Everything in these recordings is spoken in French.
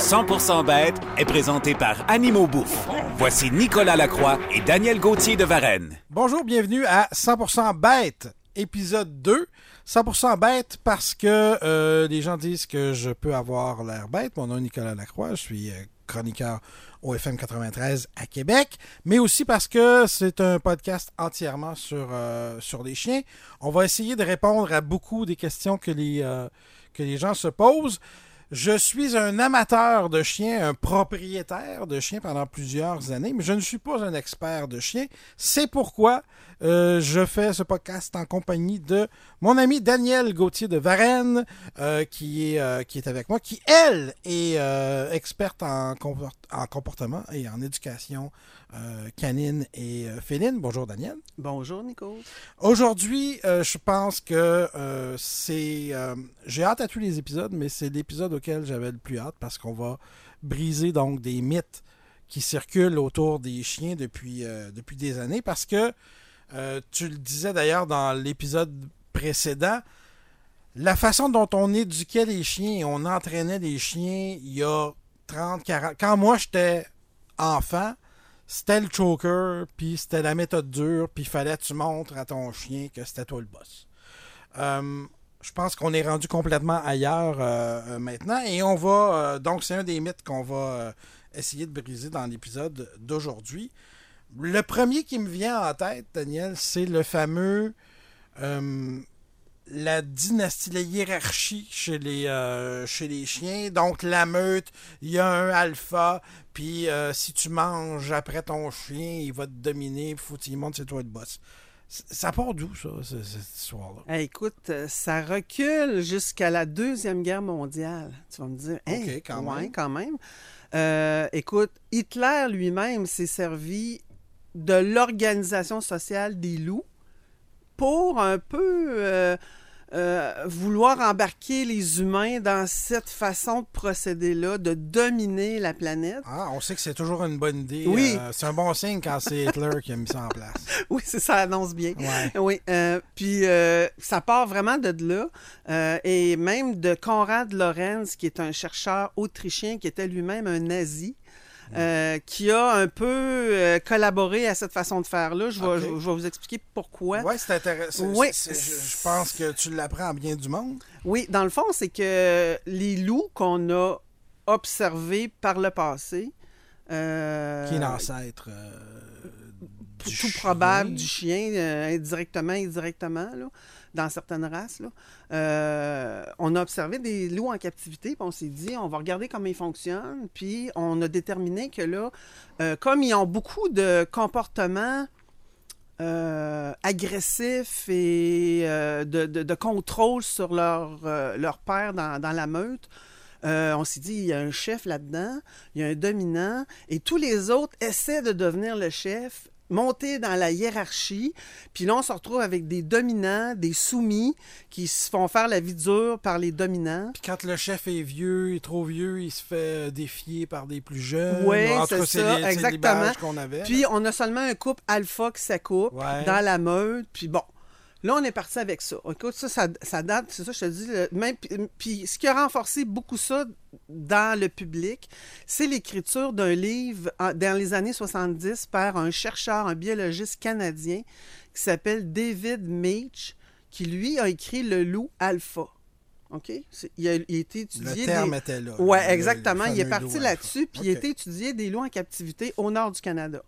100% bête est présenté par Animaux Bouffe. Voici Nicolas Lacroix et Daniel Gauthier de Varennes. Bonjour, bienvenue à 100% bête, épisode 2. 100% bête parce que euh, les gens disent que je peux avoir l'air bête. Mon nom est Nicolas Lacroix, je suis euh, chroniqueur au FM 93 à Québec, mais aussi parce que c'est un podcast entièrement sur, euh, sur les chiens. On va essayer de répondre à beaucoup des questions que les gens se posent. Je suis un amateur de chiens, un propriétaire de chiens pendant plusieurs années, mais je ne suis pas un expert de chiens. C'est pourquoi euh, je fais ce podcast en compagnie de mon ami Daniel Gauthier de Varennes, euh, qui, est, euh, qui est avec moi, qui, elle, est experte en, comport- en comportement et en éducation canine et féline. Bonjour Daniel. Bonjour, Nico. Aujourd'hui, je pense que c'est. J'ai hâte à tous les épisodes, mais c'est l'épisode j'avais le plus hâte parce qu'on va briser donc des mythes qui circulent autour des chiens depuis, euh, depuis des années. Parce que euh, tu le disais d'ailleurs dans l'épisode précédent, la façon dont on éduquait les chiens et on entraînait les chiens il y a 30, 40. Quand moi j'étais enfant, c'était le choker, puis c'était la méthode dure, puis fallait que tu montres à ton chien que c'était toi le boss. Euh, je pense qu'on est rendu complètement ailleurs euh, euh, maintenant, et on va. euh, donc, c'est un des mythes qu'on va essayer de briser dans l'épisode d'aujourd'hui. Le premier qui me vient en tête, Daniel, c'est le fameux. la dynastie, la hiérarchie chez les, chez les chiens. Donc, la meute, il y a un alpha, puis si tu manges après ton chien, il va te dominer, faut qu'il montre c'est toi le boss. Ça part d'où, ça, ce- cette histoire-là? Hey, écoute, euh, ça recule jusqu'à la Deuxième Guerre mondiale. Tu vas me dire, hein, Ok, quand ouais, même. quand même. Euh, écoute, Hitler lui-même s'est servi de l'organisation sociale des loups pour un peu euh, euh, vouloir embarquer les humains dans cette façon de procéder-là, de dominer la planète. Ah, on sait que c'est toujours une bonne idée. Oui. Euh, c'est un bon signe quand c'est Hitler qui a mis ça en place. Oui, c'est ça annonce bien. Ouais. Oui, euh, puis ça part vraiment de là, et même de Konrad Lorenz, qui est un chercheur autrichien, qui était lui-même un nazi, euh, qui a un peu euh, collaboré à cette façon de faire-là. Je vais, Ok. je, je vais vous expliquer pourquoi. Ouais, c'est intéressant. Oui. Je, je pense que tu l'apprends à bien du monde. Oui, dans le fond, c'est que les loups qu'on a observés par le passé, euh, Qui est l'ancêtre tout chien. probable du chien, indirectement, indirectement, là, dans certaines races. Là. Euh, on a observé des loups en captivité, puis on s'est dit, on va regarder comment ils fonctionnent, puis on a déterminé que là, euh, comme ils ont beaucoup de comportements euh, agressifs et de, contrôle sur leur, leur père dans, la meute, on s'est dit, il y a un chef là-dedans, il y a un dominant, et tous les autres essaient de devenir le chef, monter dans la hiérarchie, puis là, on se retrouve avec des dominants, des soumis, qui se font faire la vie dure par les dominants. Puis quand le chef est vieux, il est trop vieux, il se fait défier par des plus jeunes. Tout c'est ça, les- exactement. avait. Puis on a seulement un couple alpha qui s'accouple Ouais. dans la meute, puis bon. Là, on est parti avec ça. Écoute, ça, ça, ça date, c'est ça, je te dis. le- même, puis- ce qui a renforcé beaucoup ça dans le public, c'est l'écriture d'un livre en- dans les années 70 par un chercheur, un biologiste canadien qui s'appelle David Meach, qui lui a écrit Le loup alpha. OK? Il a, il a été étudié. Le terme des- était là. oui, Le- le exactement. Il est parti là-dessus, puis il a été étudié des loups en captivité au nord du Canada.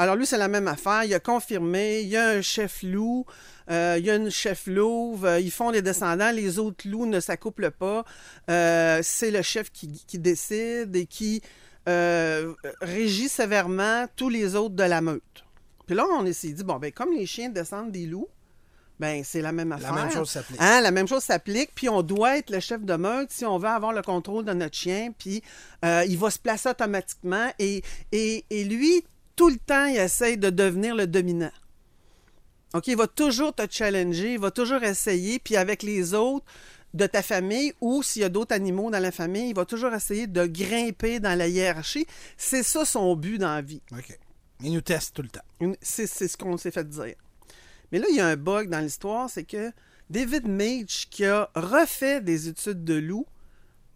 Alors lui, c'est la même affaire. Il a confirmé, il y a un chef loup, euh, il y a une chef louve, euh, ils font des descendants, les autres loups ne s'accouplent pas. Euh, c'est le chef qui, qui décide et qui euh, régit sévèrement tous les autres de la meute. Puis là, on s'est dit, bon, ben comme les chiens descendent des loups, Ben, c'est la même affaire. La même chose s'applique. Hein, la même chose s'applique, puis on doit être le chef de meute si on veut avoir le contrôle de notre chien, puis euh, il va se placer automatiquement. Et, et, et lui, tout le temps, il essaye de devenir le dominant. OK, il va toujours te challenger, il va toujours essayer, puis avec les autres de ta famille ou s'il y a d'autres animaux dans la famille, il va toujours essayer de grimper dans la hiérarchie. C'est ça son but dans la vie. OK. Il nous teste tout le temps. C'est ce qu'on s'est fait dire. Mais là, il y a un bug dans l'histoire, c'est que David Mage, qui a refait des études de loups,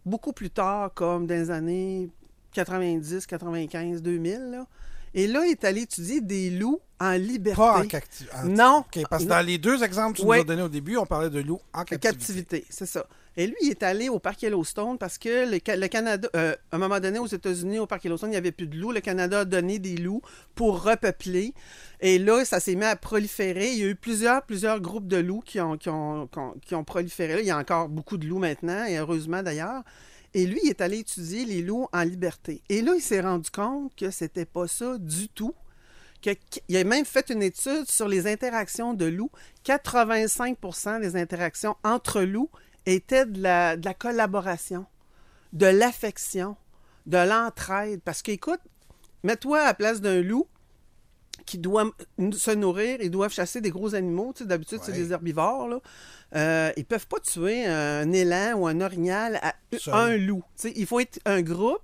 beaucoup plus tard, comme dans les années 90, 95, 2000, là, et là, il est allé étudier des loups en liberté. Pas en captivité. Non. Parce que dans les deux exemples que tu nous as donnés au début, on parlait de loups en En captivité. captivité, c'est ça. Et lui, il est allé au parc Yellowstone parce que le, Ca- le Canada, euh, à un moment donné, aux États-Unis, au parc Yellowstone, il n'y avait plus de loups. Le Canada a donné des loups pour repeupler. Et là, ça s'est mis à proliférer. Il y a eu plusieurs, plusieurs groupes de loups qui ont, qui ont, qui ont- qui ont proliféré. Là, il y a encore beaucoup de loups maintenant, et heureusement d'ailleurs. Et lui, il est allé étudier les loups en liberté. Et là, il s'est rendu compte que c'était pas ça du tout. Que- il a même fait une étude sur les interactions de loups. 85% des interactions entre loups étaient de la, collaboration, de l'affection, de l'entraide. Parce qu'écoute, mets-toi à la place d'un loup qui doit se nourrir, ils doivent chasser des gros animaux. Tu sais, D'habitude, c'est des herbivores. Là. Euh, ils peuvent pas tuer un élan ou un orignal à Seul. un loup. Tu sais, il faut être un groupe.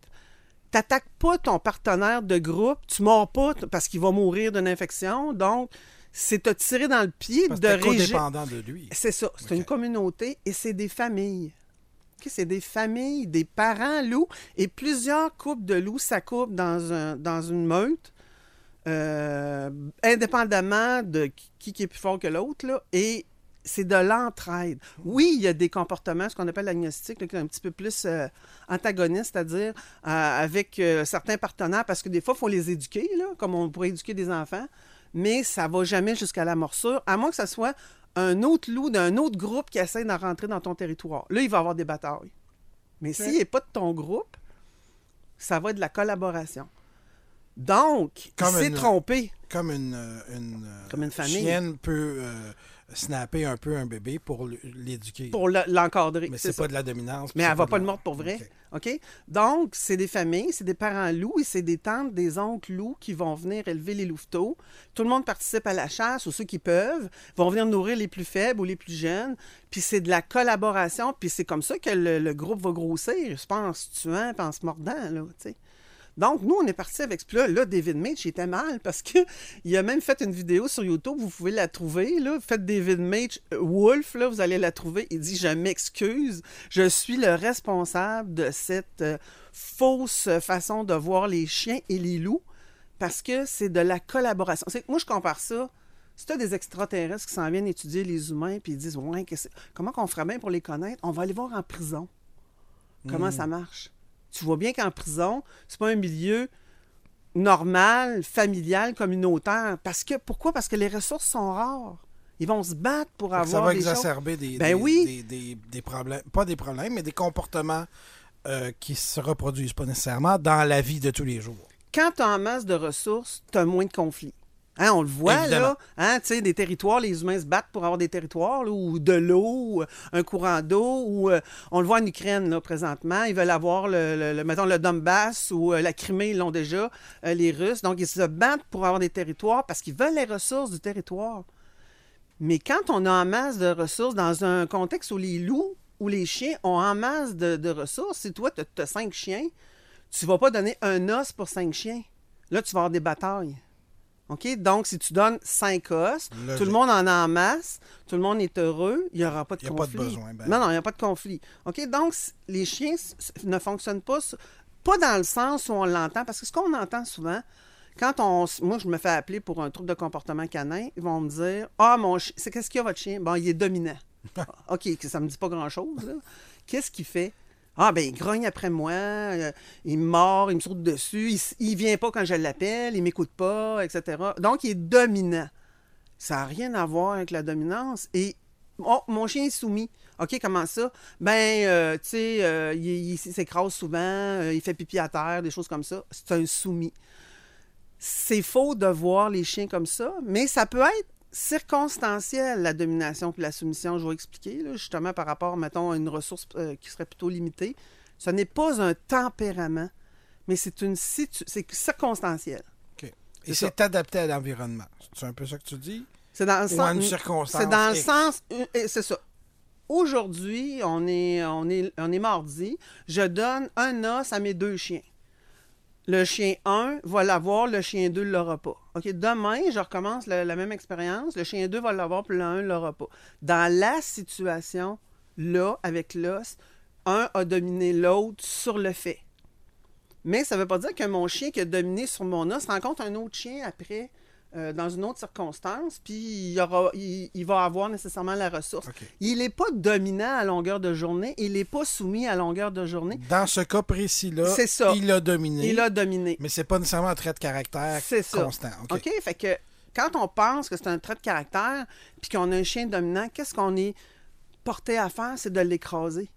T'attaques pas ton partenaire de groupe, tu mords pas parce qu'il va mourir d'une infection. Donc, c'est te tirer dans le pied Parce de codépendant de lui. C'est ça, c'est une communauté et c'est des familles. C'est des familles, des parents loups et plusieurs couples de loups s'accouplent dans, un, dans une meute, euh, indépendamment de qui, qui est plus fort que l'autre. là, Et c'est de l'entraide. Oui, il y a des comportements, ce qu'on appelle l'agnostique, là, qui est un petit peu plus euh, antagoniste, c'est-à-dire euh, avec certains partenaires, parce que des fois, il faut les éduquer, là, comme on pourrait éduquer des enfants, mais ça va jamais jusqu'à la morsure, à moins que ce soit un autre loup d'un autre groupe qui essaie d'en rentrer dans ton territoire. Là, il va y avoir des batailles. Mais s'il n'est pas de ton groupe, ça va être de la collaboration. Donc, Comme il s'est une- trompé. Comme une, euh, une, euh, Comme une famille. chienne peut euh, snapper un peu un bébé pour l'éduquer. pour le- l'encadrer. Mais c'est pas de la dominance. Mais elle va pas le mordre pour vrai. OK. OK? Donc, c'est des familles, c'est des parents loups et c'est des tantes, des oncles loups qui vont venir élever les louveteaux. Tout le monde participe à la chasse ou ceux qui peuvent vont venir nourrir les plus faibles ou les plus jeunes. Puis c'est de la collaboration. Puis c'est comme ça que le, le groupe va grossir. Je pense tuant en se mordant, là, tu sais. Donc, nous, on est parti avec ce là Là, David Mage, il était mal parce que il a même fait une vidéo sur YouTube. Vous pouvez la trouver. Là. Faites David Mage euh, Wolf, là, vous allez la trouver. Il dit Je m'excuse, je suis le responsable de cette euh, fausse façon de voir les chiens et les loups parce que c'est de la collaboration. C'est- Moi, je compare ça. Si tu as des extraterrestres qui s'en viennent étudier les humains puis ils disent Ouais, comment qu'on ferait bien pour les connaître? On va aller voir en prison. Comment ça marche tu vois bien qu'en prison, c'est pas un milieu normal, familial, communautaire. Parce que pourquoi? Parce que les ressources sont rares. Ils vont se battre pour avoir ça va des exacerber des, Ben des- oui. des, des- des problèmes, pas des problèmes, mais des comportements euh, qui se reproduisent pas nécessairement dans la vie de tous les jours. Quand tu as en masse de ressources, tu as moins de conflits. Hein, on le voit, Évidemment. là. Hein, tu sais, des territoires, les humains se battent pour avoir des territoires, là, ou de l'eau, ou, un courant d'eau, ou euh, on le voit en Ukraine, là, présentement. Ils veulent avoir, le, le- le- mettons, le Donbass ou euh, la Crimée, ils l'ont déjà, euh, les Russes. Donc, ils se battent pour avoir des territoires parce qu'ils veulent les ressources du territoire. Mais quand on a en masse de ressources dans un contexte où les loups ou les chiens ont en masse de, de ressources, si toi, tu as cinq chiens, tu vas pas donner un os pour cinq chiens. Là, tu vas avoir des batailles. OK? Donc, si tu donnes cinq os, Logique. tout le monde en a en masse, tout le monde est heureux, il n'y aura pas de Il y a pas de conflit. besoin, ben. Non, non, il n'y a pas de conflit. OK? Donc, les chiens ne fonctionnent pas, pas dans le sens où on l'entend, parce que ce qu'on entend souvent, quand on. Moi, je me fais appeler pour un trouble de comportement canin, ils vont me dire Ah, mon chien, c'est qu'est-ce qu'il y a votre chien? Bon, il est dominant. OK, ça me dit pas grand-chose. Qu'est-ce qu'il fait? Ah, ben, il grogne après moi, euh, il me mord, il me saute dessus, il, il vient pas quand je l'appelle, il m'écoute pas, etc. Donc, il est dominant. Ça n'a rien à voir avec la dominance. Et oh, mon chien est soumis. OK, comment ça? Ben, euh, tu sais, euh, il, il s'écrase souvent, il fait pipi à terre, des choses comme ça. C'est un soumis. C'est faux de voir les chiens comme ça, mais ça peut être circonstanciel, la domination puis la soumission. Je vais expliquer, là, justement, par rapport, mettons, à une ressource euh, qui serait plutôt limitée. Ce n'est pas un tempérament, mais c'est une situ... c'est circonstanciel. Et c'est adapté à l'environnement. C'est un peu ça que tu dis? C'est dans le Ou à une sens. circonstance C'est dans le X. sens. C'est ça. Aujourd'hui, on est, on, est, on est mardi. Je donne un os à mes deux chiens. Le chien 1 va l'avoir, le chien 2 ne l'aura pas. Demain, je recommence la, la même expérience. Le chien 2 va l'avoir, puis le 1 ne l'aura pas. Dans la situation, là, avec l'os, un a dominé l'autre sur le fait. Mais ça ne veut pas dire que mon chien qui a dominé sur mon os rencontre un autre chien après, euh, dans une autre circonstance, puis il, aura, il, il va avoir nécessairement la ressource. Il n'est pas dominant à longueur de journée, il n'est pas soumis à longueur de journée. Dans ce cas précis-là, C'est ça. il a dominé. Il a dominé. Mais c'est pas nécessairement un trait de caractère ça. constant. OK. Fait que quand on pense que c'est un trait de caractère, puis qu'on a un chien dominant, qu'est-ce qu'on est porté à faire? C'est de l'écraser.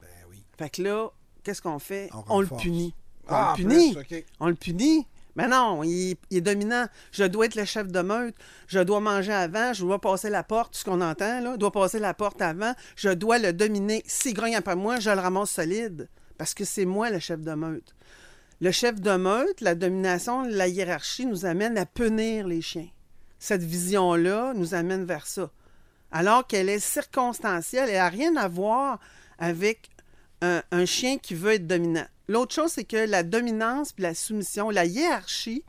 Ben oui. Fait que là, qu'est-ce qu'on fait? On On, le punit. On Ah, le punit. plus, OK. On le punit. Mais non, il, est dominant. Je dois être le chef de meute. Je dois manger avant. Je dois passer la porte. Ce qu'on entend, là. Je dois passer la porte avant. Je dois le dominer. S'il grogne après moi, je le ramasse solide. Parce que c'est moi le chef de meute. Le chef de meute, la domination, la hiérarchie nous amène à punir les chiens. Cette vision-là nous amène vers ça. Alors qu'elle est circonstancielle, elle n'a rien à voir avec un, un chien qui veut être dominant. L'autre chose, c'est que la dominance puis la soumission, la hiérarchie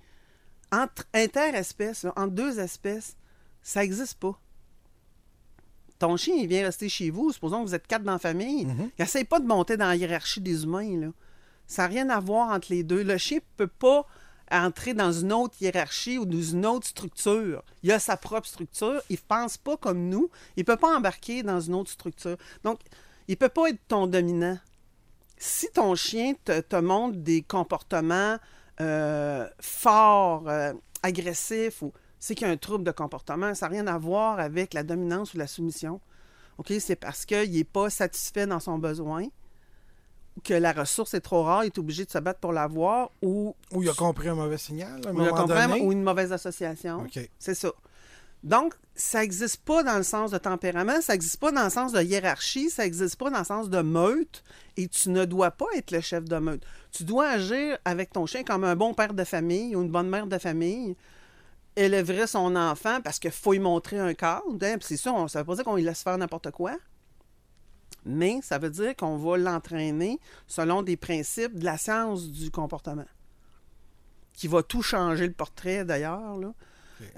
entre interespèces, entre deux espèces, ça n'existe pas. Ton chien, il vient rester chez vous, supposons que vous êtes quatre dans la famille. Mhm. Il n'essaye pas de monter dans la hiérarchie des humains. Là. Ça n'a rien à voir entre les deux. Le chien ne peut pas entrer dans une autre hiérarchie ou dans une autre structure. Il a sa propre structure. Il ne pense pas comme nous. Il ne peut pas embarquer dans une autre structure. Donc, il ne peut pas être ton dominant. Si ton chien te, te montre des comportements euh, forts, euh, agressifs, ou c'est qu'il y a un trouble de comportement, ça n'a rien à voir avec la dominance ou la soumission. OK? C'est parce qu'il n'est pas satisfait dans son besoin, que la ressource est trop rare, il est obligé de se battre pour l'avoir, ou, Ou il a compris un mauvais signal à un ou il a moment compris, donné. ou une mauvaise association. C'est ça. Donc, ça n'existe pas dans le sens de tempérament, ça n'existe pas dans le sens de hiérarchie, ça n'existe pas dans le sens de meute, et tu ne dois pas être le chef de meute. Tu dois agir avec ton chien comme un bon père de famille ou une bonne mère de famille, élèverait son enfant parce qu'il faut lui montrer un cadre. hein, c'est on- ça ne veut pas dire qu'on lui laisse faire n'importe quoi, mais ça veut dire qu'on va l'entraîner selon des principes de la science du comportement, qui va tout changer le portrait d'ailleurs.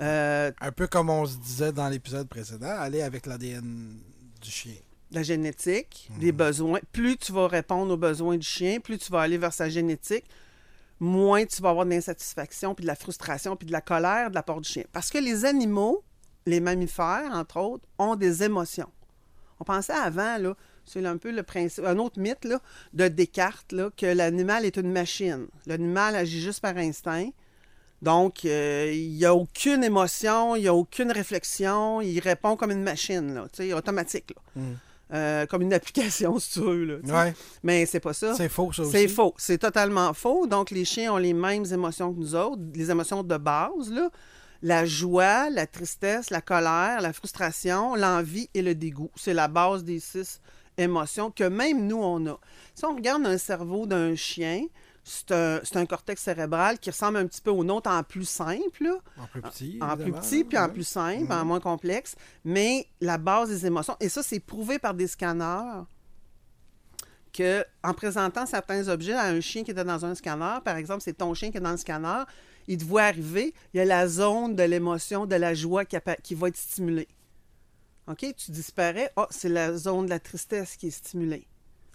Euh, Un peu comme on se disait dans l'épisode précédent, aller avec l'ADN du chien. la génétique, les besoins. Plus tu vas répondre aux besoins du chien, plus tu vas aller vers sa génétique, moins tu vas avoir de l'insatisfaction, puis de la frustration, puis de la colère de la part du chien. Parce que les animaux, les mammifères, entre autres, ont des émotions. On pensait avant, là, c'est un peu le principe, un autre mythe là, de Descartes, là, que l'animal est une machine. L'animal agit juste par instinct. Donc, euh, il n'y a aucune émotion, il n'y a aucune réflexion, il répond comme une machine, là, automatique. Là. Mm. Euh, comme une application, si tu veux. Là. Ouais, Mais c'est pas ça. c'est faux, ça aussi. C'est faux. C'est totalement faux. Donc, les chiens ont les mêmes émotions que nous autres, les émotions de base, là. La joie, la tristesse, la colère, la frustration, l'envie et le dégoût. C'est la base des six émotions que même nous, on a. Si on regarde un cerveau d'un chien, c'est un, cortex cérébral qui ressemble un petit peu au nôtre en plus simple, là En plus petit. en plus petit puis en ouais. plus simple, Mhm. en moins complexe, mais la base des émotions, et ça, c'est prouvé par des scanners que en présentant certains objets à un chien qui était dans un scanner, par exemple, c'est ton chien qui est dans le scanner, il te voit arriver, il y a la zone de l'émotion, de la joie qui va être stimulée. OK? Tu disparais, oh, c'est la zone de la tristesse qui est stimulée.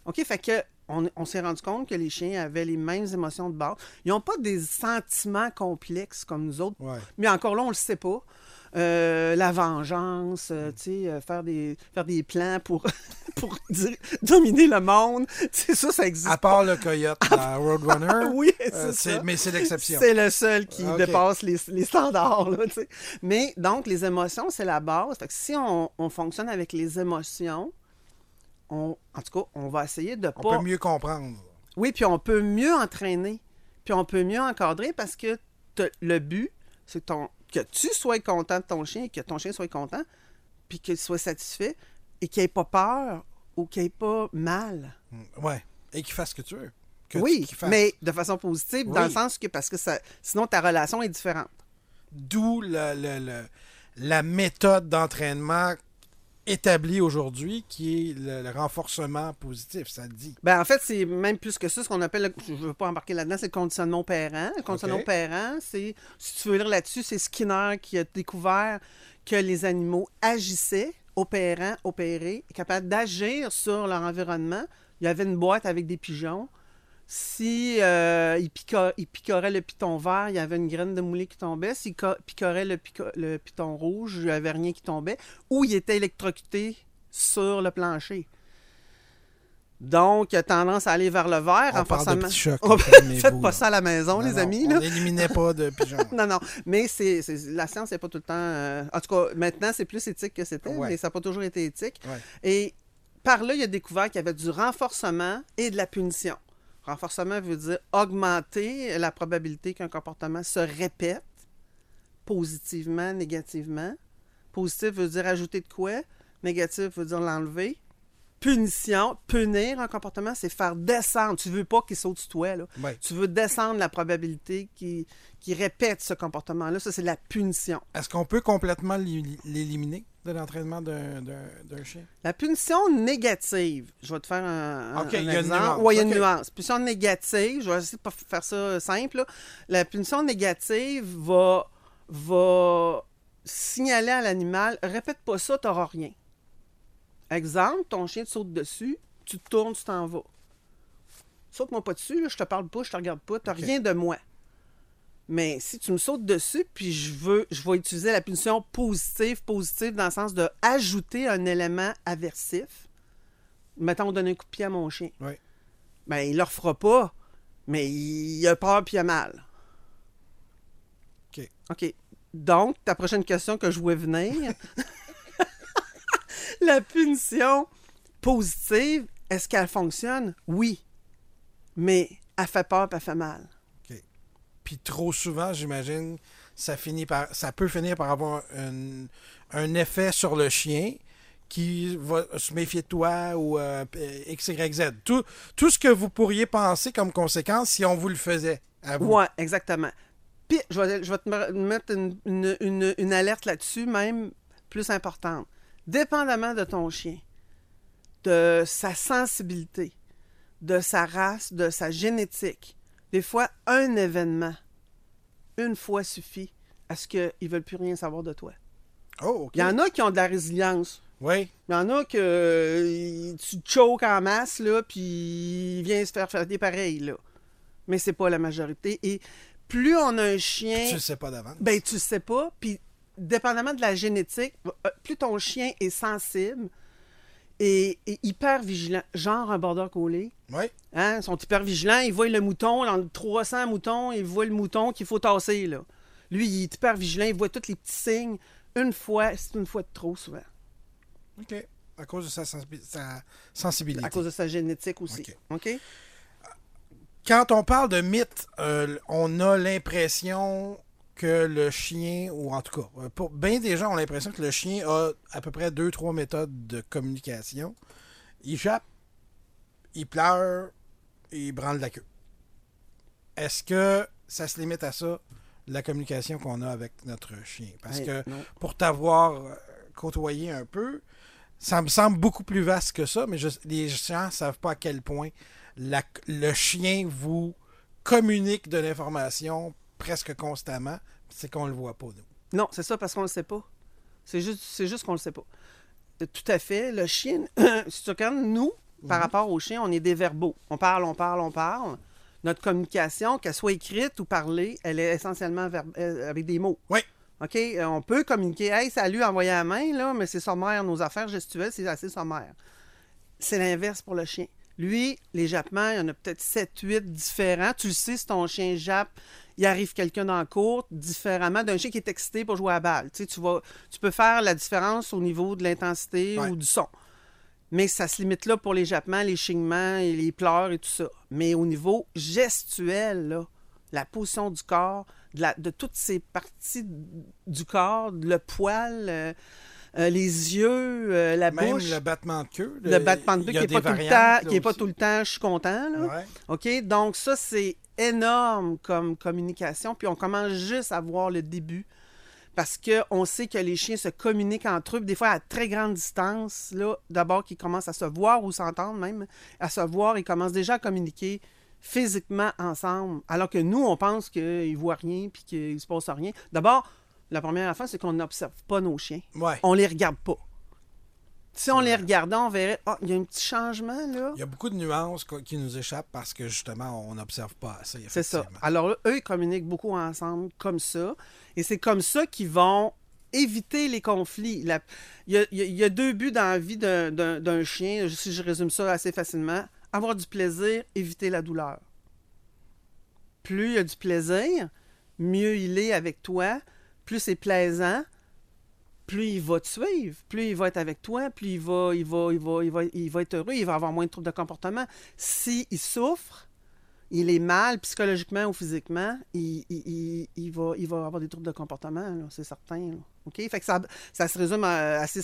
OK? Fait que on, on s'est rendu compte que les chiens avaient les mêmes émotions de base. Ils n'ont pas des sentiments complexes comme nous autres. Ouais. Mais encore là, on le sait pas. Euh, la vengeance, euh, tu sais, euh, faire des, faire des plans pour, pour dire- dominer le monde. Ça, ça existe À part le coyote Roadrunner. Oui, c'est c'est- ça. mais c'est l'exception. C'est le seul qui Ok. dépasse les, les standards. Là, tu sais. Mais donc, les émotions, c'est la base. Fait que si on, on fonctionne avec les émotions, on, en tout cas, on va essayer de On pas... peut mieux comprendre. Oui, puis on peut mieux entraîner, puis on peut mieux encadrer parce que le but, c'est que ton, que tu sois content de ton chien, que ton chien soit content, puis qu'il soit satisfait et qu'il n'ait pas peur ou qu'il n'ait pas mal. Mm, Ouais. Et qu'il fasse ce que tu veux. Que oui, tu- mais de façon positive, dans Oui. le sens que parce que ça, sinon ta relation est différente. D'où le- le- le- la méthode d'entraînement établie aujourd'hui qui est le, le renforcement positif, ça le dit. Ben, en fait, c'est même plus que ça, ce qu'on appelle, le- je ne veux pas embarquer là-dedans, c'est le conditionnement opérant. Le conditionnement Ok. opérant, c'est, si tu veux lire là-dessus, c'est Skinner qui a découvert que les animaux agissaient, opérant, opérés, capables d'agir sur leur environnement. Il y avait une boîte avec des pigeons. Si euh, il, pico- il picorait le piton vert, il y avait une graine de moulet qui tombait. S'il co- picorait le, pico- le piton rouge, il n'y avait rien qui tombait. Ou il était électrocuté sur le plancher. Donc, il a tendance à aller vers le vert, On parle de chocs, Oh, Faites pas là. ça à la maison, Non, les non, amis. On n'éliminait pas de pigeons. Non, non. Mais c'est, c'est- la science n'est pas tout le temps. euh, En tout cas, maintenant, c'est plus éthique que c'était, Ouais. mais ça n'a pas toujours été éthique. Ouais. Et par là, il a découvert qu'il y avait du renforcement et de la punition. Renforcement veut dire augmenter la probabilité qu'un comportement se répète positivement, négativement. Positif veut dire ajouter de quoi, négatif veut dire l'enlever. Punition, punir un comportement, c'est faire descendre. Tu veux pas qu'il saute sur toi, là. Ouais. Tu veux descendre la probabilité qu'il répète ce comportement-là. Ça, c'est la punition. Est-ce qu'on peut complètement l'é- l'éliminer de l'entraînement d'un chien? La punition négative, je vais te faire un, un- Ok, un il y a une exemple. nuance, Ouais, il y a une nuance. Punition négative, je vais essayer de faire ça simple. là. La punition négative va, va signaler à l'animal répète pas ça, tu n'auras rien. Exemple, ton chien te saute dessus, tu te tournes, tu t'en vas. Saute-moi pas dessus, là, je te parle pas, je te regarde pas, tu Ok. rien de moi. Mais si tu me sautes dessus, puis je veux, je vais utiliser la punition positive, positive dans le sens de ajouter un élément aversif. Mettons, donner un coup de pied à mon chien. Oui. Ben, il le refera pas, mais il a peur puis il a mal. OK. OK. Donc, ta prochaine question que je voulais venir. la punition positive, est-ce qu'elle fonctionne? Oui. Mais elle fait peur elle fait mal. Puis trop souvent, j'imagine, ça finit par, ça peut finir par avoir un, un effet sur le chien qui va se méfier de toi ou euh, X, Y, Z. Tout, tout ce que vous pourriez penser comme conséquence si on vous le faisait à vous. Ouais, exactement. Puis, je vais, je vais te me- mettre une, une- une- une alerte là-dessus, même plus importante. Dépendamment de ton chien, de sa sensibilité, de sa race, de sa génétique, des fois, un événement, une fois suffit à ce qu'ils ne veulent plus rien savoir de toi. Oh. Il y en a qui ont de la résilience. Oui. Il y en a que euh, tu choques en masse, là, puis il vient se faire faire des pareils, là. Mais c'est pas la majorité. Et plus on a un chien, Tu le sais pas d'avance. ben tu sais pas, puis dépendamment de la génétique, euh, plus ton chien est sensible et, et hyper vigilant, genre un border collie, Oui. hein, ils sont hyper vigilants, ils voient le mouton, dans le 300 moutons, ils voient le mouton qu'il faut tasser, là. Lui, il est hyper vigilant, il voit tous les petits signes. Une fois, c'est une fois de trop souvent. OK. À cause de sa, sensibi- sa sensibilité. À cause de sa génétique aussi. OK. OK? Quand on parle de mythe, euh, on a l'impression que le chien, ou en tout cas, euh, pour bien des gens ont l'impression que le chien a à peu près deux, trois méthodes de communication. Il jappe, il pleure, et il branle la queue. Est-ce que ça se limite à ça, la communication qu'on a avec notre chien? Parce Hey, que non. pour t'avoir euh, côtoyé un peu, ça me semble beaucoup plus vaste que ça, mais je- les gens ne savent pas à quel point la- le chien vous communique de l'information presque constamment. C'est qu'on le voit pas, nous. Non, c'est ça parce qu'on le sait pas. C'est juste, c'est juste qu'on le sait pas. Euh, Tout à fait. Le chien, si tu regardes, nous, par Mhm. rapport au chien, on est des verbaux. On parle, on parle, on parle. Notre communication, qu'elle soit écrite ou parlée, elle est essentiellement euh, avec des mots. Oui. OK? Euh, On peut communiquer, hey, salut, envoyer la main, là, mais c'est sommaire. Nos affaires gestuelles, c'est assez sommaire. C'est l'inverse pour le chien. Lui, les jappements, il y en a peut-être 7, 8 différents. Tu le sais, si ton chien jappe, il arrive quelqu'un dans la cour, différemment d'un chien qui est excité pour jouer à la balle. Tu, sais, tu, vas, tu peux faire la différence au niveau de l'intensité Ouais. ou du son. Mais ça se limite là pour les jappements, les chignements et les pleurs et tout ça. Mais au niveau gestuel, là, la position du corps, de, la- de toutes ces parties du corps, le poil, euh, euh, les yeux, euh, la Même bouche. le battement de queue. Le battement de queue qui n'est pas, tout le temps- pas tout le je suis content. Là. Ouais. OK? Donc, ça, c'est énorme comme communication. Puis, on commence juste à voir le début. Parce qu'on sait que les chiens se communiquent entre eux, des fois à très grande distance. Là, d'abord, qu'ils commencent à se voir ou s'entendre même, à se voir, ils commencent déjà à communiquer physiquement ensemble. Alors que nous, on pense qu'ils ne voient rien puis qu'il ne se passe rien. D'abord, la première affaire, c'est qu'on n'observe pas nos chiens. Ouais. On les regarde pas. Si on les regardait, on verrait, ah, il y a un petit changement là. Il y a beaucoup de nuances qui nous échappent parce que justement, on n'observe pas assez. C'est ça. Alors là, eux, ils communiquent beaucoup ensemble comme ça. Et c'est comme ça qu'ils vont éviter les conflits. La- Il, y a, il y a- deux buts dans la vie d'un chien, si je résume ça assez facilement. Avoir du plaisir, éviter la douleur. Plus il y a du plaisir, mieux il est avec toi, plus c'est plaisant, plus il va te suivre, plus il va être avec toi, plus il va, il va, il va, il va, il va être heureux, il va avoir moins de troubles de comportement. S'il souffre, il est mal psychologiquement ou physiquement, il, il- il- il va, il va avoir des troubles de comportement, c'est certain. là. OK? Fait que ça, ça se résume à- assez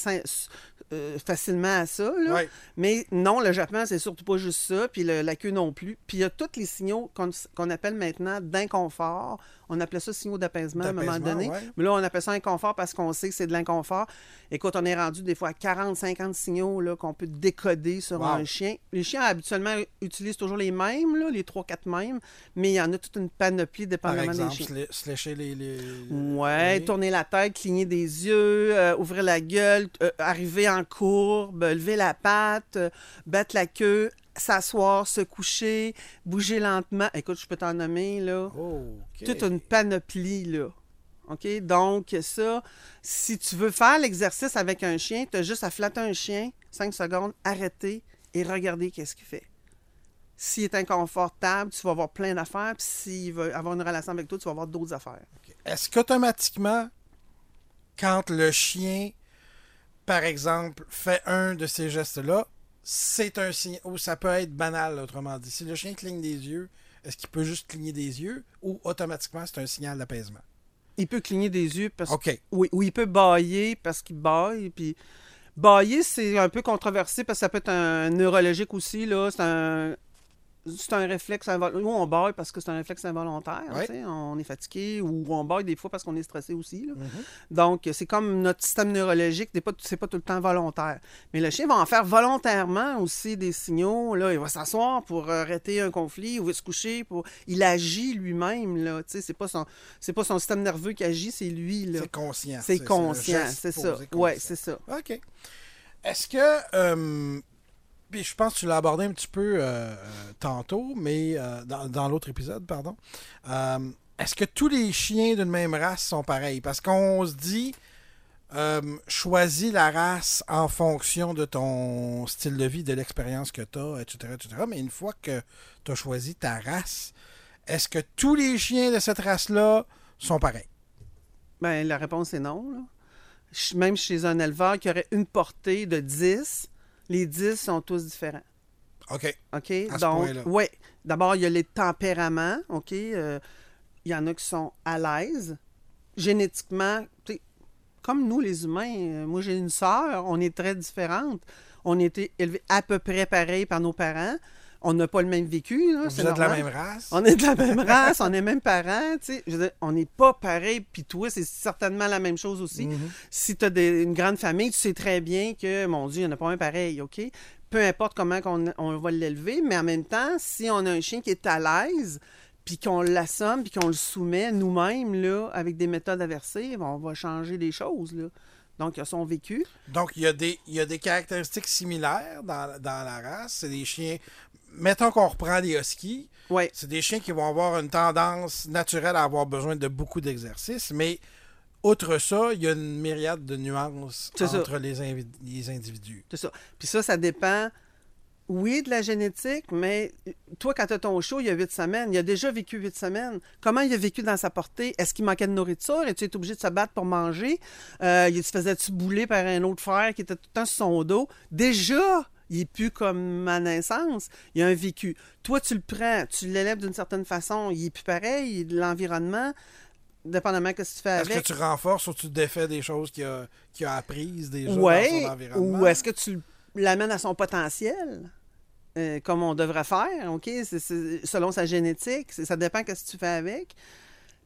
euh, facilement à ça. là. Mais non, le jappement, c'est surtout pas juste ça, puis le- la queue non plus. Puis il y a tous les signaux qu'on qu'on appelle maintenant d'inconfort. On appelait ça signaux d'apaisement à un moment donné. ouais. Mais là, on appelle ça inconfort parce qu'on sait que c'est de l'inconfort. Écoute, on est rendu des fois à 40, 50 signaux là, qu'on peut décoder sur Wow. un chien. Les chiens, habituellement, utilisent toujours les mêmes, là, les 3-4 mêmes, mais il y en a toute une panoplie Par dépendamment exemple, des chiens. se lé- se lécher les. les- Ouais, les- tourner la tête, cligner des yeux, euh, ouvrir la gueule, euh, arriver en courbe, lever la patte, euh, battre la queue, s'asseoir, se coucher, bouger lentement. Écoute, je peux t'en nommer, là. Oh, OK. Toute une panoplie, là. OK? Donc, ça, si tu veux faire l'exercice avec un chien, tu as juste à flatter un chien, 5 secondes, arrêter et regarder qu'est-ce qu'il fait. S'il est inconfortable, tu vas avoir plein d'affaires. Puis s'il veut avoir une relation avec toi, tu vas avoir d'autres affaires. Est-ce qu'automatiquement, quand le chien, par exemple, fait un de ces gestes-là, c'est un signe, ou ça peut être banal, autrement dit. Si le chien cligne des yeux, est-ce qu'il peut juste cligner des yeux, ou automatiquement c'est un signal d'apaisement? Il peut cligner des yeux parce OK. Oui, ou il peut bailler parce qu'il baille. Puis bailler, c'est un peu controversé parce que ça peut être un neurologique aussi. Là. C'est un. C'est un réflexe involontaire. Nous, on baille parce que c'est un réflexe involontaire. Ouais. On est fatigué ou on baille des fois parce qu'on est stressé aussi. là. Mm-hmm. Donc, c'est comme notre système neurologique, c'est pas, pas tout le temps volontaire. Mais le chien va en faire volontairement aussi des signaux. Là, il va s'asseoir pour arrêter un conflit, il va se coucher. Pour... Il agit lui-même. C'est pas son, pas son système nerveux qui agit, c'est lui. Là. C'est conscient. C'est conscient, c'est ça. conscient. c'est ça. OK. Est-ce que. euh, je pense que tu l'as abordé un petit peu euh, euh, tantôt, mais euh, dans, dans l'autre épisode, pardon. Est-ce que tous les chiens d'une même race sont pareils? Parce qu'on se dit. choisis la race en fonction de ton style de vie, de l'expérience que tu as, etc., etc. Mais une fois que tu as choisi ta race, est-ce que tous les chiens de cette race-là sont pareils? Ben, la réponse est non. là. Même chez un éleveur qui aurait une portée de 10, les 10 sont tous différents. OK. OK? À Donc, oui. D'abord, il y a les tempéraments. OK? Euh, il y en a qui sont à l'aise. Génétiquement, comme nous, les humains, euh, moi, j'ai une sœur, on est très différentes. On a été élevés à peu près pareil par nos parents. On n'a pas le même vécu. là, Vous êtes de la même race? On est de la même race, on est même parents, tu sais. Je veux dire, on n'est pas pareil, puis toi, c'est certainement la même chose aussi. Mhm. Si tu as une grande famille, tu sais très bien que, mon Dieu, il n'y en a pas un pareil, OK? Peu importe comment qu'on- on, va l'élever, mais en même temps, si on a un chien qui est à l'aise, puis qu'on l'assomme, puis qu'on le soumet nous-mêmes, là, avec des méthodes aversives, on va changer des choses, là. Donc, il y a son vécu. Donc, il y, a des, il y a des caractéristiques similaires dans, dans la race. C'est des chiens. Mettons qu'on reprend les huskies. C'est des chiens qui vont avoir une tendance naturelle à avoir besoin de beaucoup d'exercice, mais outre ça, il y a une myriade de nuances entre les, invi- les individus. c'est ça. Puis ça, ça dépend, oui, de la génétique, mais toi, quand tu as ton show, il y a huit semaines, il a déjà vécu huit semaines. Comment il a vécu dans sa portée? Est-ce qu'il manquait de nourriture? Est-ce qu'il était obligé de se battre pour manger? Euh, il se faisait-tu bouler par un autre frère qui était tout le temps sur son dos? Déjà, il est plus comme à naissance. Il a un vécu. Toi, tu le prends, tu l'élèves d'une certaine façon, il est plus pareil, l'environnement. dépendamment de ce que tu fais Est-ce avec. que tu renforces ou tu défais des choses qu'il a, qu'il a apprises déjà Ouais, dans son environnement? ou est-ce que tu l'amènes à son potentiel, euh, comme on devrait faire, OK? Selon sa génétique, ça dépend de ce que tu fais avec.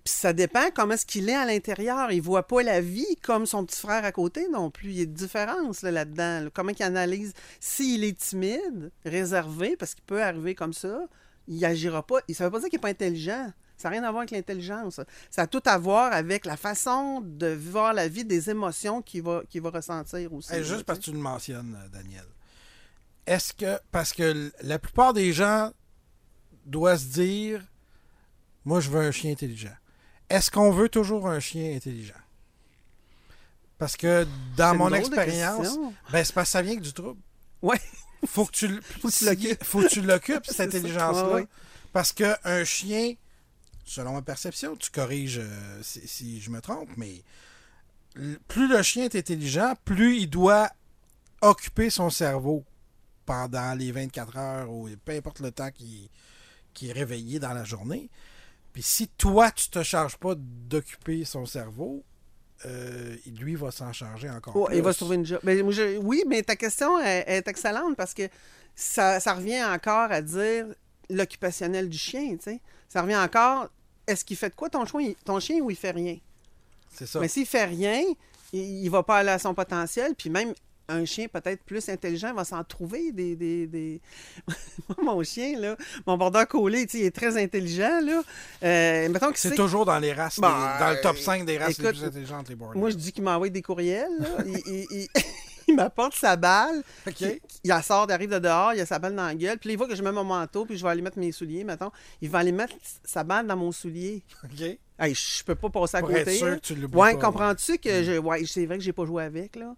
Puis ça dépend comment est-ce qu'il est à l'intérieur. Il voit pas la vie comme son petit frère à côté non plus. Il y a une différence là, là-dedans. là. Comment il analyse. S'il est timide, réservé, parce qu'il peut arriver comme ça, il agira pas. Ça veut pas dire qu'il est pas intelligent. Ça n'a rien à voir avec l'intelligence. Ça a tout à voir avec la façon de voir la vie, des émotions qu'il va, ressentir aussi. Hey, juste parce que tu le mentionnes, euh, Daniel. Est-ce que. Parce que la plupart des gens doivent se dire Moi, je veux un chien intelligent. Est-ce qu'on veut toujours un chien intelligent? Parce que dans mon expérience, ben, c'est parce que ça vient que du trouble. Ouais. Faut que tu, Faut que tu l'occupes. cette intelligence-là. Ouais. Parce qu'un chien, selon ma perception, tu corriges euh, si, si je me trompe, mais plus le chien est intelligent, plus il doit occuper son cerveau pendant les 24 heures ou peu importe le temps qu'il qu'il est réveillé dans la journée. Puis si toi, tu te charges pas d'occuper son cerveau, euh, lui va s'en charger encore plus. il va se trouver une job. Ben, je- oui, mais ta question est, est excellente parce que ça, ça revient encore à dire l'occupationnel du chien. tu sais. Ça revient encore. Est-ce qu'il fait de quoi ton chien, ton chien ou il fait rien? C'est ça. Mais s'il fait rien, il, il va pas aller à son potentiel, puis même un chien peut-être plus intelligent va s'en trouver des. des, des- mon chien, là, mon border collé, il est très intelligent. Là. Euh, mettons C'est toujours dans les races, Bon, les- dans le top euh, 5 des races les plus intelligentes, les borders. Moi, je dis qu'il m'envoie des courriels. là. il il- il- il m'apporte sa balle. Il, il sort, il arrive de dehors, il a sa balle dans la gueule. Puis là, il voit que je mets mon manteau, puis je vais aller mettre mes souliers, mettons. Il va aller mettre sa balle dans mon soulier. OK. Hey, je peux pas passer à Pour côté. être sûr que tu Ouais, comprends-tu que je... ouais, c'est vrai que j'ai pas joué avec, là.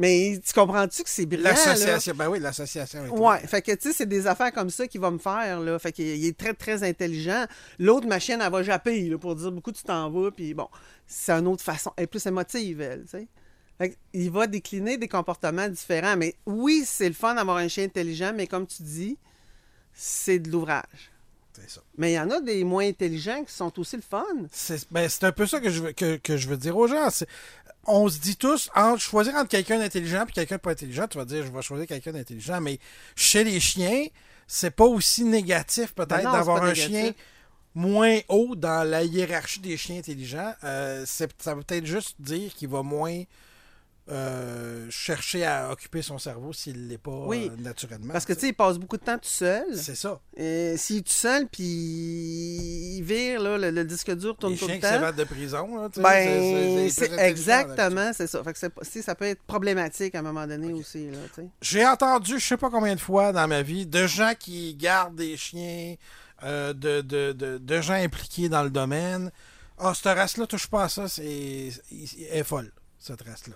Mais tu comprends-tu que c'est brillant? L'association, ben oui, l'association. Ouais, fait que tu sais, c'est des affaires comme ça qu'il va me faire, là. Fait qu'il il est très, très intelligent. L'autre, ma chienne, elle va japper, là, pour dire beaucoup, tu t'en vas, puis bon, c'est une autre façon. Elle est plus émotive, elle, tu sais. Fait il va décliner des comportements différents. Mais oui, c'est le fun d'avoir un chien intelligent, mais comme tu dis, c'est de l'ouvrage. C'est ça. Mais il y en a des moins intelligents qui sont aussi le fun. C'est ben, un peu ça que je veux, que, que je veux dire aux gens. On se dit tous, entre, choisir entre quelqu'un d'intelligent et quelqu'un de pas intelligent, tu vas dire, je vais choisir quelqu'un d'intelligent. Mais chez les chiens, c'est pas aussi négatif peut-être Ben d'avoir un négatif. chien moins haut dans la hiérarchie des chiens intelligents. Euh, c'est- ça veut peut-être juste dire qu'il va moins euh, chercher à occuper son cerveau s'il l'est pas Oui. euh, naturellement. Parce que, tu sais, il passe beaucoup de temps tout seul. c'est ça. Et S'il est tout seul, puis il vire, là, le, le disque dur tourne Les tout le qui temps. s'évadent de prison, là, Ben, c'est- exactement, c'est ça. Fait que ça peut être problématique à un moment donné aussi. J'ai entendu, je sais pas combien de fois dans ma vie, de gens qui gardent des chiens, euh, de, de, de, de gens impliqués dans le domaine. Ah, cette race-là, touche pas à ça, c'est elle est folle, cette race-là.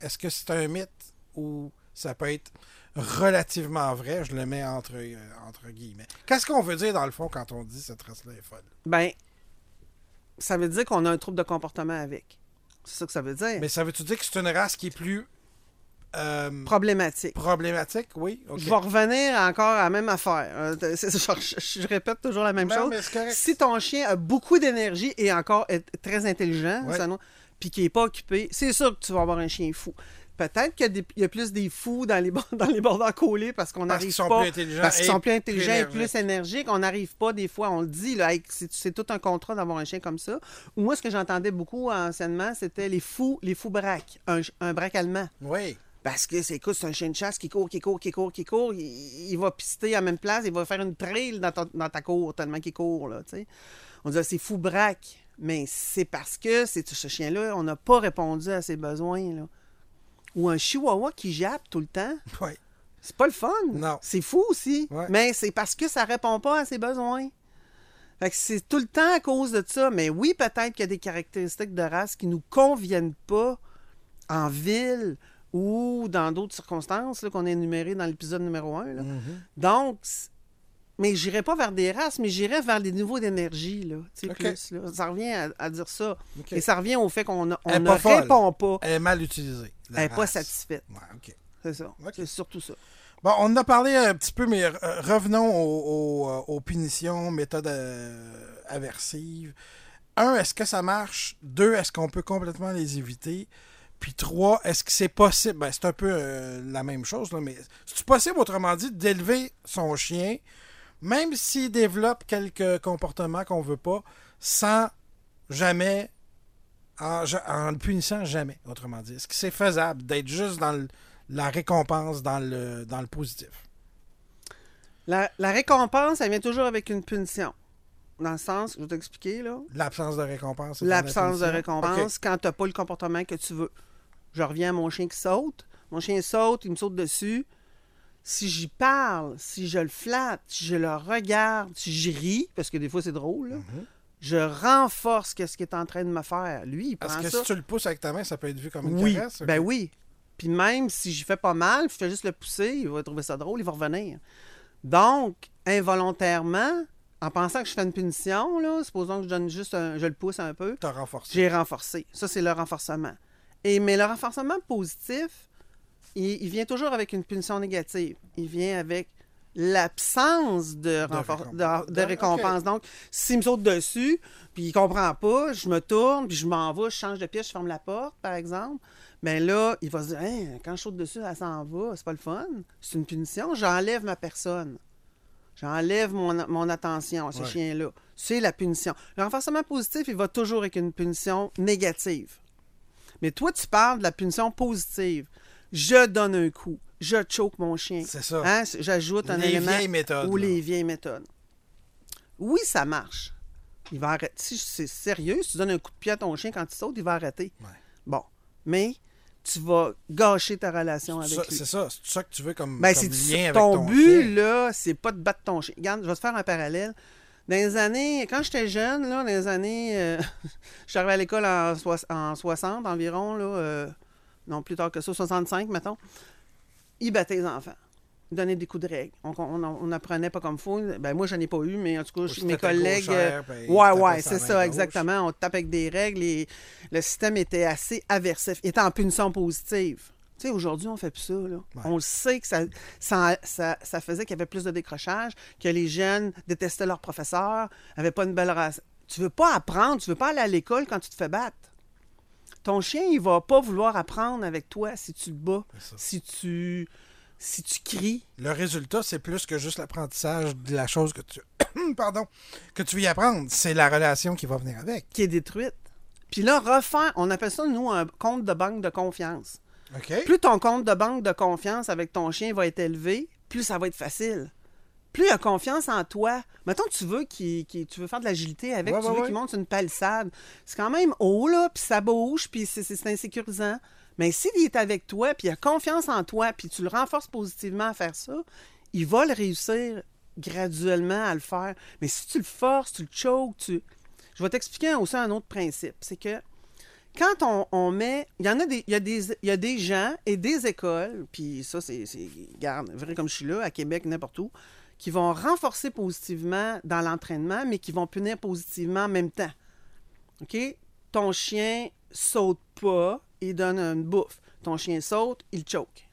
Est-ce que c'est un mythe ou ça peut être relativement vrai? Je le mets entre, euh, entre guillemets. Qu'est-ce qu'on veut dire dans le fond quand on dit cette race-là est folle? Ben, ça veut dire qu'on a un trouble de comportement avec. C'est ça que ça veut dire. Mais ça veut-tu dire que c'est une race qui est plus euh, Problématique. problématique? Oui? ok. Je vais revenir encore à la même affaire. Euh, Je, répète toujours la même Non, chose. Si ton chien a beaucoup d'énergie et encore est très intelligent, Ouais. ça, puis qu'il n'est pas occupé, c'est sûr que tu vas avoir un chien fou. Peut-être qu'il y, a y plus des fous dans les, dans les collés parce qu'on n'arrive pas. plus intelligents Parce qu'ils sont plus intelligents et plus énergiques. On n'arrive pas, des fois, on le dit, c'est tout un contrat d'avoir un chien comme ça. Ou moi, ce que j'entendais beaucoup anciennement, c'était les fous, les fous braques. Un, un braque allemand. Oui. Parce que c'est écoute, c'est un chien de chasse qui court, qui court, qui court, qui court. Il, il va pister à la même place, il va faire une trail dans, ton- dans ta cour tellement qu'il court. Là, tu sais. on dit ah, c'est fou braque. Mais c'est parce que c'est ce chien-là, on n'a pas répondu à ses besoins. Là. Ou un chihuahua qui jappe tout le temps. Oui. C'est pas le fun. Non. C'est fou aussi. Ouais. Mais c'est parce que ça répond pas à ses besoins. Fait que c'est tout le temps à cause de ça. Mais oui, peut-être qu'il y a des caractéristiques de race qui nous conviennent pas en ville ou dans d'autres circonstances qu'on a énumérées dans l'épisode numéro 1. là. Mm-hmm. Donc, mais j'irai pas vers des races, mais j'irai vers des niveaux d'énergie. Là, plus, là. Ça revient à, à dire ça. Et ça revient au fait qu'on on ne pas répond pas. Elle est mal utilisée. Elle n'est pas satisfaite. Ouais. C'est ça. C'est surtout ça. Bon, on en a parlé un petit peu, mais revenons aux, aux, euh, aux punitions, méthodes euh, aversives. un, est-ce que ça marche? Deux, est-ce qu'on peut complètement les éviter? Puis trois, est-ce que c'est possible? Ben, c'est un peu euh, la même chose, là, mais c'est possible, autrement dit, d'élever son chien, même s'il développe quelques comportements qu'on veut pas, sans jamais, en, le punissant jamais, autrement dit. Est-ce que c'est faisable d'être juste dans le- la récompense, dans le, dans le positif? La, la récompense, elle vient toujours avec une punition. Dans le sens, je vais t'expliquer, là. L'absence de récompense. la L'absence de récompense quand tu n'as pas le comportement que tu veux. Je reviens à mon chien qui saute. Mon chien saute, il me saute dessus. Si j'y parle, si je le flatte, si je le regarde, si j'y ris, parce que des fois c'est drôle, là, Mhm. je renforce ce qu'il est en train de me faire. Lui, il Parce que ça. si tu le pousses avec ta main, ça peut être vu comme une Oui, caresse. ben oui. Puis même si j'y fais pas mal, je fais juste le pousser, il va trouver ça drôle, il va revenir. Donc, involontairement, en pensant que je fais une punition, là, supposons que je donne juste un- je le pousse un peu, T'as renforcé. j'ai renforcé. Ça, c'est le renforcement. Et, mais le renforcement positif, il, il vient toujours avec une punition négative. Il vient avec l'absence de, récompense. de- de récompense. Donc, s'il me saute dessus, puis il comprend pas, je me tourne, puis je m'en vais, je change de pièce, je ferme la porte, par exemple, bien là, il va se dire Hein, quand je saute dessus, elle s'en va, c'est pas le fun. C'est une punition, j'enlève ma personne. J'enlève mon, mon attention à ce Ouais. chien-là. C'est la punition. Le renforcement positif, il va toujours avec une punition négative. Mais toi, tu parles de la punition positive. Je donne un coup. Je choke mon chien. C'est ça. Hein? J'ajoute un Les élément. vieilles méthodes, Ou là. les vieilles méthodes. Oui, ça marche. Il va arrêter. Si c'est sérieux, si tu donnes un coup de pied à ton chien quand il saute, il va arrêter. Ouais. Bon. Mais tu vas gâcher ta relation avec Ça- lui. C'est ça. C'est ça que tu veux comme, Ben, comme avec ton, but, chien. là, c'est pas de battre ton chien. Regarde, je vais te faire un parallèle. Dans les années, quand j'étais jeune, là, dans les années, euh, je suis arrivé à l'école en 60 environ, là, euh, non plus tard que ça, 65, mettons. Ils battaient les enfants. Ils donnaient des coups de règle. On, on, on apprenait pas comme faut. Ben, moi, j'en ai pas eu, mais en tout cas, je- mes collègues. gauchère, euh, ben, ouais, c'est ça, exactement. On tape avec des règles et le système était assez aversif. Était en punition positive. Tu sais, aujourd'hui, on fait plus ça. Là. Ouais. On le sait que ça, ça, ça, ça faisait qu'il y avait plus de décrochage, que les jeunes détestaient leurs professeurs, n'avaient pas une belle race. Tu veux pas apprendre, tu veux pas aller à l'école quand tu te fais battre. Ton chien, il va pas vouloir apprendre avec toi si tu le bats, si tu, si tu cries. Le résultat, c'est plus que juste l'apprentissage de la chose que tu. Pardon. Que tu y apprendre. C'est la relation qui va venir avec. qui est détruite. Puis là, refaire, on appelle ça, nous, un compte de banque de confiance. OK? Plus ton compte de banque de confiance avec ton chien va être élevé, plus ça va être facile. Plus il a confiance en toi. Mettons, tu veux qu'il, qu'il- tu veux faire de l'agilité avec, Ouais, tu ouais, veux ouais. qu'il monte une palissade. C'est quand même haut, là, puis ça bouge, puis c'est, insécurisant. Mais s'il est avec toi, puis il a confiance en toi, puis tu le renforces positivement à faire ça, il va le réussir graduellement à le faire. Mais si tu le forces, tu le choques, tu... Je vais t'expliquer aussi un autre principe. C'est que quand on, on met. Il y en a des. Il y a des, il y a des gens et des écoles, puis ça, c'est. c'est- Regarde, vrai comme je suis là, à Québec, n'importe où, qui vont renforcer positivement dans l'entraînement, mais qui vont punir positivement en même temps. OK? Ton chien saute pas, il donne une bouffe. Ton chien saute, il choke.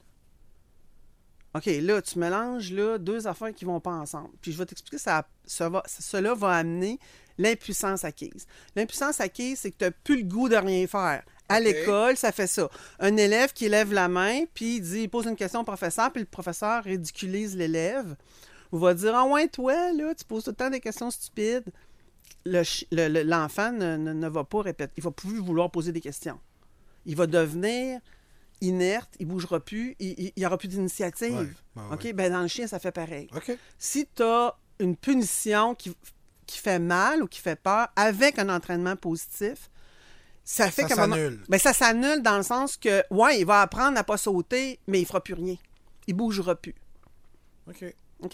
OK, là, tu mélanges là, deux affaires qui vont pas ensemble. Puis je vais t'expliquer, ça, ça va, cela va amener l'impuissance acquise. L'impuissance acquise, c'est que tu n'as plus le goût de rien faire. À l'école, ça fait ça. Un élève qui lève la main, puis il dit, il pose une question au professeur, puis le professeur ridiculise l'élève, ou va dire, ah ouais, toi, là, tu poses tout le temps des questions stupides. Le- le- L'enfant ne, ne- ne va pas répéter, il va plus vouloir poser des questions. Il va devenir inerte, il bougera plus, il n'y aura plus d'initiative. Ouais, ouais, OK? ouais. Ben, dans le chien, ça fait pareil. Si tu as une punition qui, qui fait mal ou qui fait peur avec un entraînement positif, ça fait Ça moment- s'annule. Ben, ça s'annule dans le sens que, ouais, il va apprendre à pas sauter, mais il fera plus rien. Il bougera plus. OK.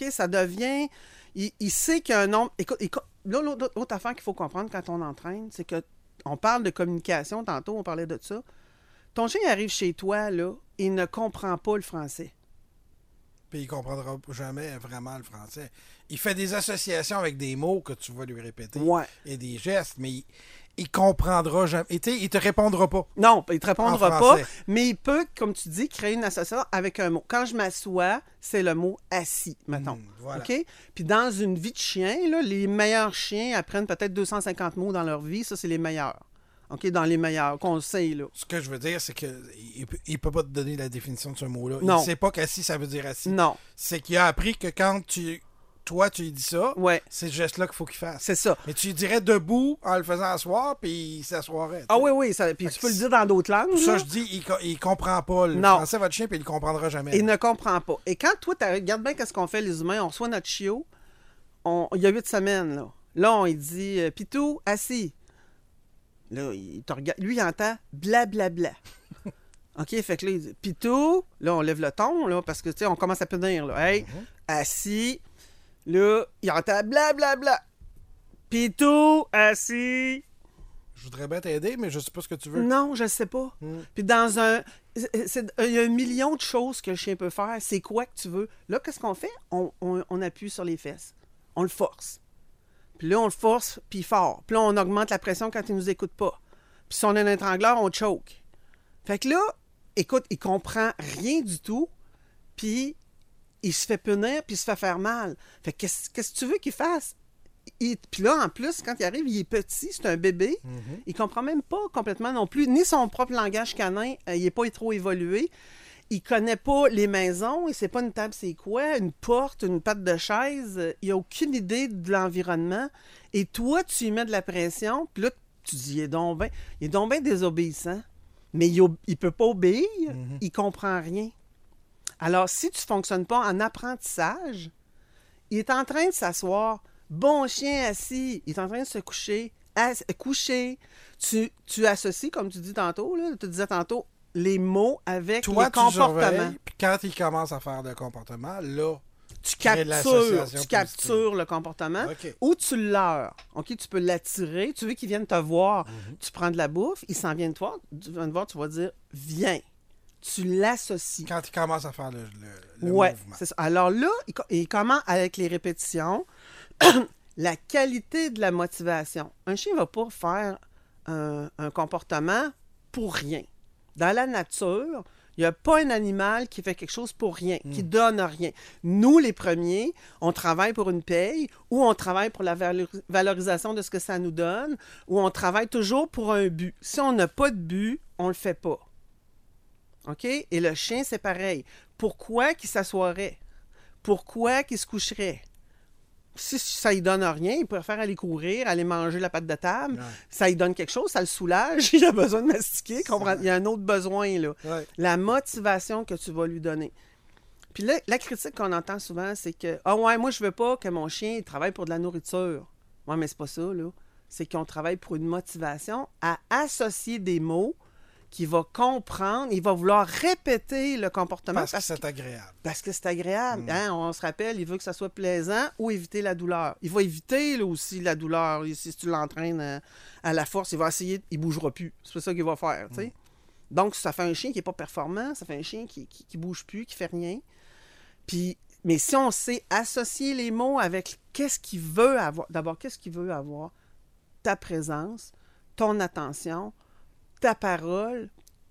Ça devient. Il, sait qu'il y a un nombre. Écoute, écoute, l'autre affaire qu'il faut comprendre quand on entraîne, c'est que on parle de communication, tantôt on parlait de ça. Ton chien arrive chez toi, là, il ne comprend pas le français. Puis il comprendra jamais vraiment le français. Il fait des associations avec des mots que tu vas lui répéter Ouais. et des gestes, mais il, il comprendra jamais. Et il te répondra pas. Non, il te répondra pas, mais il peut, comme tu dis, créer une association avec un mot. Quand je m'assois, c'est le mot assis, mettons. Hmm, voilà. OK? Puis dans une vie de chien, là, les meilleurs chiens apprennent peut-être 250 mots dans leur vie. Ça, c'est les meilleurs. OK? Dans les meilleurs, sait, là. Ce que je veux dire, c'est qu'il ne peut pas te donner la définition de ce mot-là. Non. Il sait pas qu'assis, ça veut dire assis. Non. C'est qu'il a appris que quand tu, toi, tu lui dis ça, Ouais. c'est ce geste-là qu'il faut qu'il fasse. C'est ça. Mais tu lui dirais debout en le faisant asseoir, puis il s'assoirait. Ah oui, oui. Ça, puis tu peux le dire dans d'autres langues. Ça, là. je dis, il, il comprend pas le Non. français, votre chien, puis il le comprendra jamais. Il ne comprend pas. Et quand toi, tu regarde bien qu'est-ce qu'on fait les humains, on reçoit notre chiot, on- il y a huit semaines, là. Là, on lui dit euh, Pitou, assis. Là, il te regarde. Lui, il entend blablabla. OK, fait que là, il dit Pitou, là, on lève le ton, là, parce que, tu sais, on commence à punir, là. Hey, assis. Là, il entend blablabla. Pitou, assis. Je voudrais bien t'aider, mais je sais pas ce que tu veux. Non, je ne sais pas. Mm. Puis dans un. Il y a un million de choses que le chien peut faire. C'est quoi que tu veux? Là, qu'est-ce qu'on fait? On, on- on appuie sur les fesses. On le force. Puis là, on le force, puis fort. Puis là, on augmente la pression quand il nous écoute pas. Puis si on a un étrangleur, on choke. Fait que là, écoute, il comprend rien du tout. Puis il se fait punir, puis il se fait faire mal. Fait que qu'est-ce que tu veux qu'il fasse? Il- Puis là, en plus, quand il arrive, il est petit, c'est un bébé. Il comprend même pas complètement non plus, ni son propre langage canin, euh, il n'est pas trop évolué. Il connaît pas les maisons, il sait pas une table c'est quoi, une porte, une patte de chaise. Il a aucune idée de l'environnement. Et toi, tu lui mets de la pression, puis là, tu dis, il est donc bien, il est donc bien désobéissant. Mais il, il peut pas obéir, il comprend rien. Alors, si tu fonctionnes pas en apprentissage, il est en train de s'asseoir. Bon chien assis. Il est en train de se coucher. Coucher. Tu, tu associes, comme tu dis tantôt, là, tu disais tantôt, les mots avec Toi, les tu comportements. puis quand il commence à faire le comportement, là, Tu captures, tu captures le comportement ou tu leurres. OK, tu peux l'attirer. Tu veux qu'il vienne te voir. Mhm. Tu prends de la bouffe, il s'en vient de toi. Tu viens de voir, tu vas dire viens. Tu l'associes. quand il commence à faire le, le- le Ouais, mouvement. c'est ça. Alors là, il, co- il comment avec les répétitions, la qualité de la motivation. Un chien ne va pas faire un, un comportement pour rien. Dans la nature, il n'y a pas un animal qui fait quelque chose pour rien, qui Hmm. donne rien. Nous, les premiers, on travaille pour une paye ou on travaille pour la valor- valorisation de ce que ça nous donne ou on travaille toujours pour un but. Si on n'a pas de but, on ne le fait pas. OK? Et le chien, c'est pareil. Pourquoi qu'il s'assoirait? Pourquoi qu'il se coucherait? Si ça lui donne rien, il préfère aller courir, aller manger la pâte de table. Ouais. Ça lui donne quelque chose, ça le soulage, il a besoin de mastiquer. Il y a un autre besoin, là. Ouais. La motivation que tu vas lui donner. Puis là, la critique qu'on entend souvent, c'est que Ah ouais, moi je veux pas que mon chien il travaille pour de la nourriture. Ouais, mais c'est pas ça, là. C'est qu'on travaille pour une motivation à associer des mots qu'il va comprendre, il va vouloir répéter le comportement Parce que c'est agréable. parce que c'est agréable. Mm. hein? On se rappelle, il veut que ça soit plaisant ou éviter la douleur. Il va éviter là, aussi la douleur. Si tu l'entraînes à, à la force, il va essayer, il bougera plus. C'est ça qu'il va faire. sais. Donc, ça fait un chien qui n'est pas performant, ça fait un chien qui, qui, qui bouge plus, qui fait rien. Puis, mais si on sait associer les mots avec qu'est-ce qu'il veut avoir, d'abord, qu'est-ce qu'il veut avoir? Ta présence, ton attention, ta parole,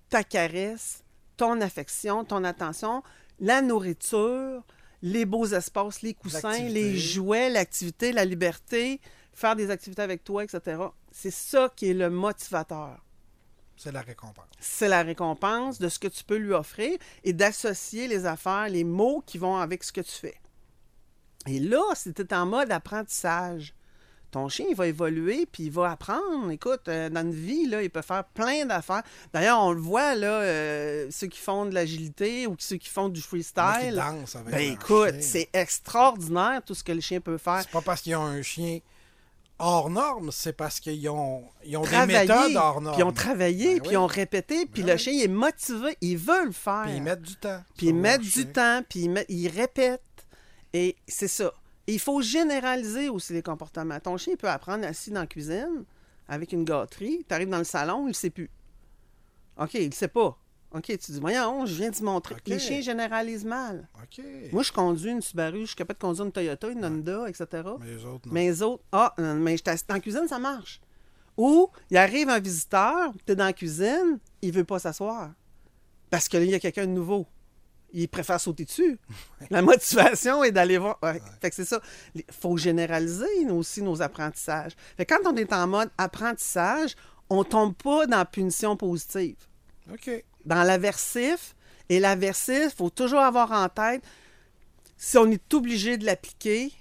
ta caresse, ton affection, ton attention, la nourriture, les beaux espaces, les coussins, les jouets, l'activité, la liberté, faire des activités avec toi, etc. C'est ça qui est le motivateur C'est la récompense. c'est la récompense de ce que tu peux lui offrir et d'associer les affaires, les mots qui vont avec ce que tu fais. Et là, es en mode apprentissage, ton chien, il va évoluer, puis il va apprendre. Écoute, euh, dans une vie, là, il peut faire plein d'affaires. D'ailleurs, on le voit, là, euh, ceux qui font de l'agilité ou ceux qui font du freestyle. dansent avec Ben écoute, c'est extraordinaire tout ce que le chien peut faire. C'est pas parce qu'ils ont un chien hors norme, c'est parce qu'ils ont, ils ont des méthodes hors norme. puis ils ont travaillé, Ben puis oui. ils ont répété, puis Ben le oui. chien il est motivé, il veut le faire. Puis ils mettent du temps. Puis ils mettent chien. du temps, puis ils, met- ils répètent. Et c'est ça. Il faut généraliser aussi les comportements. Ton chien il peut apprendre assis dans la cuisine avec une gâterie. Tu arrives dans le salon, il ne sait plus. OK, il ne sait pas. OK, tu dis, voyons, je viens de montrer. OK. Les chiens généralisent mal. OK. Moi, je conduis une Subaru, je suis capable de conduire une Toyota, une Honda, etc. Mais les autres, non. Mais les autres, ah, mais je dans la cuisine, ça marche. Ou, il arrive un visiteur, tu es dans la cuisine, il veut pas s'asseoir. Parce que là, il y a quelqu'un de nouveau. Il préfère sauter dessus. La motivation est d'aller voir. ouais. Fait que c'est ça. Il faut généraliser aussi nos apprentissages. Fait que quand on est en mode apprentissage, on tombe pas dans la punition positive OK. dans l'aversif. Et l'aversif, il faut toujours avoir en tête, si on est obligé de l'appliquer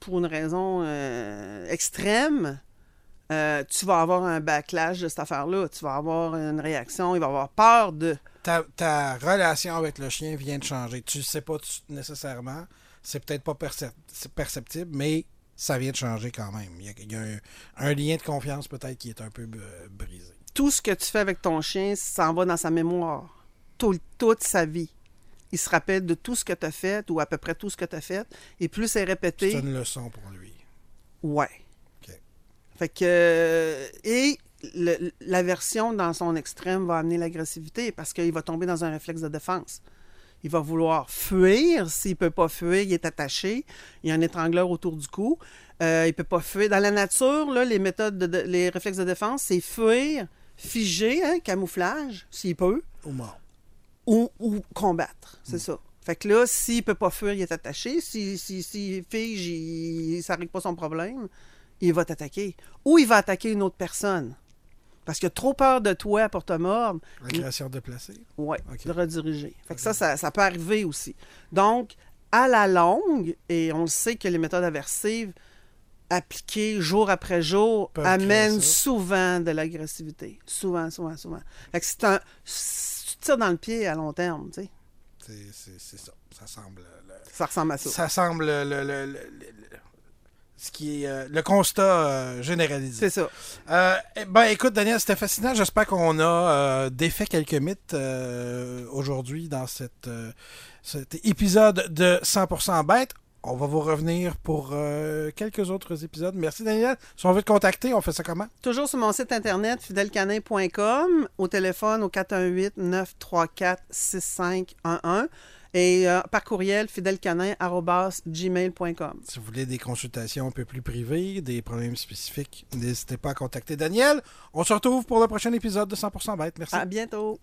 pour une raison euh, extrême, euh, tu vas avoir un backlash de cette affaire-là. Tu vas avoir une réaction, il va avoir peur de. Ta, ta relation avec le chien vient de changer. Tu le sais pas nécessairement. C'est peut-être pas percep- c'est perceptible, mais ça vient de changer quand même. Il y a, il y a un, un lien de confiance peut-être qui est un peu euh, brisé. Tout ce que tu fais avec ton chien s'en va dans sa mémoire. Tout- toute sa vie. Il se rappelle de tout ce que tu as fait, ou à peu près tout ce que tu as fait. Et plus c'est C'est répété, une leçon pour lui. Ouais. OK. Fait que. Et le- l'aversion dans son extrême va amener l'agressivité parce qu'il va tomber dans un réflexe de défense. Il va vouloir fuir. S'il ne peut pas fuir, il est attaché. Il y a un étrangleur autour du cou. Euh, il ne peut pas fuir. Dans la nature, là, les méthodes, de, de- les réflexes de défense, c'est fuir, figer, hein, camouflage, s'il peut, Ou mort. ou, ou combattre. C'est ça. Fait que là, s'il peut pas fuir, il est attaché. S'il si, si, fige, il, ça règle pas son problème, il va t'attaquer. Ou il va attaquer une autre personne. Parce qu'il a trop peur de toi pour te mordre. Agression déplacée. Ouais, Ok. de rediriger. Fait que ça, ça, ça peut arriver aussi. Donc, à la longue, et on le sait que les méthodes aversives appliquées jour après jour Peuvent amènent souvent de l'agressivité. Souvent, souvent, souvent. Fait que c'est un... Tu tires dans le pied à long terme, tu sais. C'est- C'est c'est ça. Ça semble. le- Ça ressemble à ça. ça semble le, le- le- le- le- ce qui est euh, le constat euh, généralisé. C'est ça. Euh, eh ben, écoute, Daniel, c'était fascinant. J'espère qu'on a défait quelques mythes aujourd'hui dans cette, cet épisode de 100% bête. On va vous revenir pour quelques autres épisodes. Merci, Daniel. Si on veut te contacter, on fait ça comment? Toujours sur mon site internet, fidelcanin.com, au téléphone au 418-934-6511 et euh, par courriel fidelcanin.gmail.com. Si vous voulez des consultations un peu plus privées, des problèmes spécifiques, n'hésitez pas à contacter Daniel. On se retrouve pour le prochain épisode de 100% bête. Merci. À bientôt.